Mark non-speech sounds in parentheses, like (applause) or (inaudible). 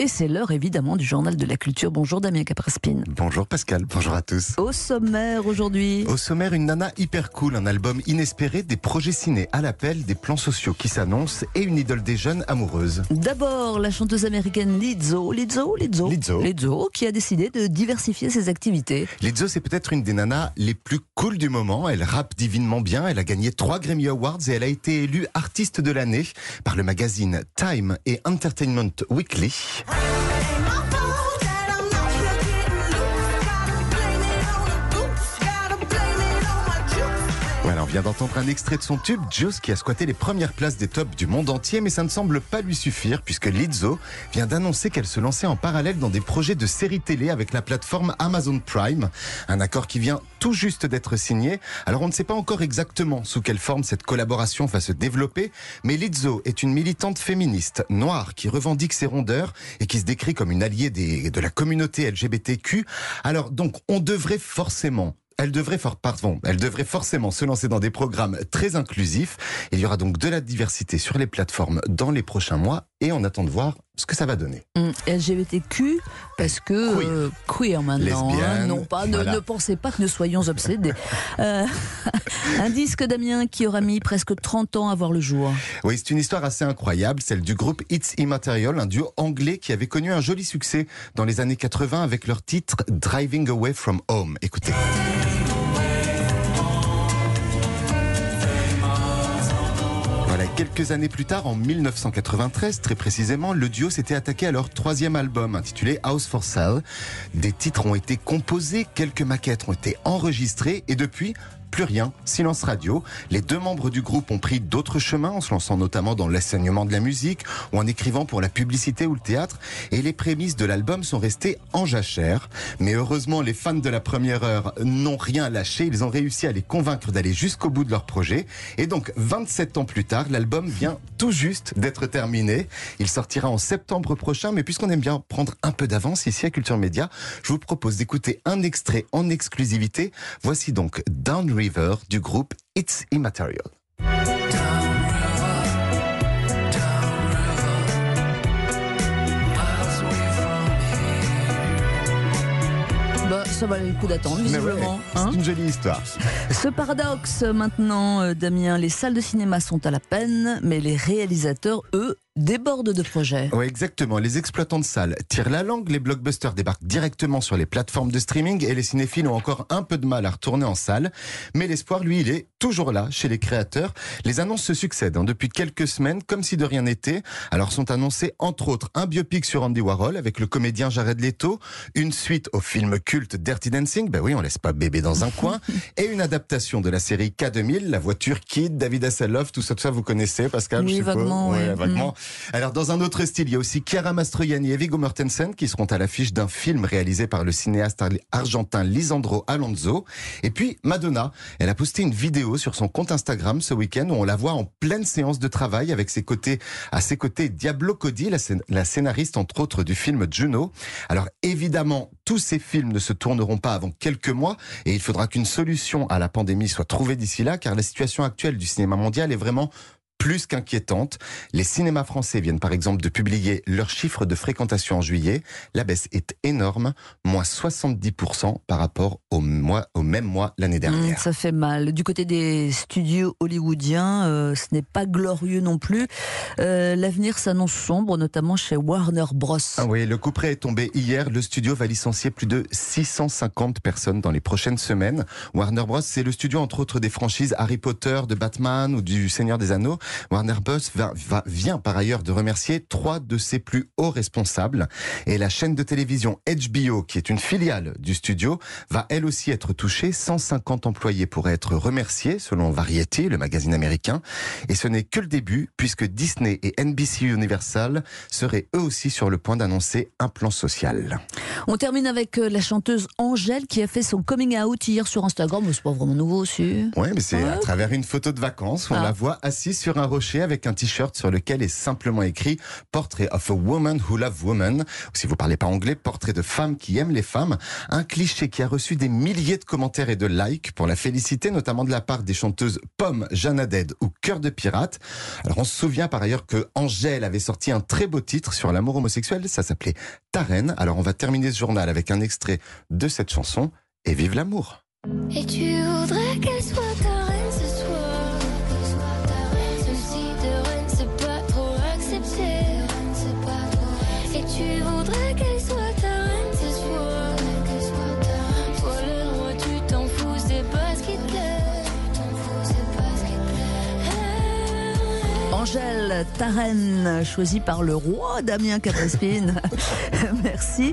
Et c'est l'heure évidemment du journal de la culture. Bonjour Damien Capraspine. Bonjour Pascal, bonjour à tous. Au sommaire aujourd'hui. Au sommaire, une nana hyper cool, un album inespéré, des projets ciné à l'appel, des plans sociaux qui s'annoncent et une idole des jeunes amoureuse. D'abord, la chanteuse américaine Lizzo, Lizzo, Lizzo, Lizzo. Lizzo, qui a décidé de diversifier ses activités. Lizzo, c'est peut-être une des nanas les plus cool du moment. Elle rappe divinement bien, elle a gagné trois Grammy Awards et elle a été élue artiste de l'année par le magazine Time et Entertainment Weekly. Voilà, vient d'entendre un extrait de son tube, Juice, qui a squatté les premières places des tops du monde entier, mais ça ne semble pas lui suffire, puisque Lizzo vient d'annoncer qu'elle se lançait en parallèle dans des projets de séries télé avec la plateforme Amazon Prime. Un accord qui vient tout juste d'être signé. Alors on ne sait pas encore exactement sous quelle forme cette collaboration va se développer, mais Lizzo est une militante féministe noire qui revendique ses rondeurs et qui se décrit comme une alliée de la communauté LGBTQ. Alors donc on devrait forcément elle devrait, pardon, elle devrait forcément se lancer dans des programmes très inclusifs. Il y aura donc de la diversité sur les plateformes dans les prochains mois et on attend de voir ce que ça va donner. Hum, LGBTQ, parce que Queer. euh, queer maintenant. hein. Non pas, ne- voilà. ne, pensez pas que nous soyons obsédés. (laughs) Euh, (laughs) un disque Damien qui aura mis presque 30 ans à voir le jour. Oui, c'est une histoire assez incroyable, celle du groupe It's Immaterial, un duo anglais qui avait connu un joli succès dans les années 80 avec leur titre Driving Away from Home. Écoutez. Quelques années plus tard, en 1993 très précisément, le duo s'était attaqué à leur troisième album intitulé House for Sale. Des titres ont été composés, quelques maquettes ont été enregistrées et depuis, plus rien, silence radio. Les deux membres du groupe ont pris d'autres chemins en se lançant notamment dans l'enseignement de la musique ou en écrivant pour la publicité ou le théâtre et les prémices de l'album sont restées en jachère. Mais heureusement, les fans de la première heure n'ont rien lâché. Ils ont réussi à les convaincre d'aller jusqu'au bout de leur projet. Et donc, 27 ans plus tard, l'album vient tout juste d'être terminé. Il sortira en septembre prochain. Mais puisqu'on aime bien prendre un peu d'avance ici à Culture Média, je vous propose d'écouter un extrait en exclusivité. Voici donc Down River du groupe It's Immaterial. Bah, ça valait le coup d'attendre, ouais, hein. c'est une jolie histoire. (laughs) Ce paradoxe maintenant, euh, Damien, les salles de cinéma sont à la peine, mais les réalisateurs, eux, débordent de projets. Oui, exactement. Les exploitants de salles tirent la langue, les blockbusters débarquent directement sur les plateformes de streaming et les cinéphiles ont encore un peu de mal à retourner en salle. Mais l'espoir, lui, il est toujours là chez les créateurs. Les annonces se succèdent hein, depuis quelques semaines, comme si de rien n'était. Alors sont annoncés, entre autres, un biopic sur Andy Warhol avec le comédien Jared Leto, une suite au film culte Dirty Dancing, ben oui, on laisse pas bébé dans un coin, (laughs) et une adaptation de la série K2000, la voiture Kid, David Hasselhoff, tout ça, tout ça, vous connaissez, Pascal Oui, je vaguement, Ouais, oui. vaguement. Alors, dans un autre style, il y a aussi Chiara Mastroianni et Viggo Mortensen qui seront à l'affiche d'un film réalisé par le cinéaste argentin Lisandro Alonso. Et puis, Madonna, elle a posté une vidéo sur son compte Instagram ce week-end où on la voit en pleine séance de travail avec ses côtés, à ses côtés Diablo Cody, la, scén- la scénariste entre autres du film Juno. Alors, évidemment, tous ces films ne se tourneront pas avant quelques mois et il faudra qu'une solution à la pandémie soit trouvée d'ici là car la situation actuelle du cinéma mondial est vraiment plus qu'inquiétante. Les cinémas français viennent par exemple de publier leurs chiffres de fréquentation en juillet. La baisse est énorme, moins 70% par rapport au, mois, au même mois l'année Hum, dernière. ça fait mal. Du côté des studios hollywoodiens, euh, ce n'est pas glorieux non plus. Euh, L'avenir s'annonce sombre, notamment chez Warner Bros. Ah oui, le coup près est tombé hier. Le studio va licencier plus de 650 personnes dans les prochaines semaines. Warner Bros, c'est le studio entre autres des franchises Harry Potter, de Batman ou du Seigneur des Anneaux. Warner Bros vient par ailleurs de remercier trois de ses plus hauts responsables. Et la chaîne de télévision HBO, qui est une filiale du studio, va elle aussi être touchée. 150 employés pourraient être remerciés, selon Variety, le magazine américain. Et ce n'est que le début, puisque Disney et NBC Universal seraient eux aussi sur le point d'annoncer un plan social. On termine avec euh, la chanteuse Angèle qui a fait son coming out hier sur Instagram. C'est pas vraiment nouveau. Oui, mais c'est à travers une photo de vacances. On Ah. la voit assise sur un rocher avec un t-shirt sur lequel est simplement écrit Portrait of a woman who love women. Ou si vous parlez pas anglais, portrait de femme qui aime les femmes. Un cliché qui a reçu des milliers de commentaires et de likes pour la féliciter, notamment de la part des chanteuses Pomme, Jeanne Dead ou Cœur de Pirate. Alors on se souvient par ailleurs que Angèle avait sorti un très beau titre sur l'amour homosexuel. Ça s'appelait Ta reine. Alors on va terminer ce journal avec un extrait de cette chanson. Et vive l'amour. Et tu voudrais qu'elle soit ta reine ce soir. Si de reine c'est pas trop accepté. Et tu voudrais qu'elle soit ta reine ce soir. Toi le roi, tu t'en fous, c'est pas ce qui te plaît. Angèle Tarenne, choisie par le roi Damien Capaspine. (laughs) Merci.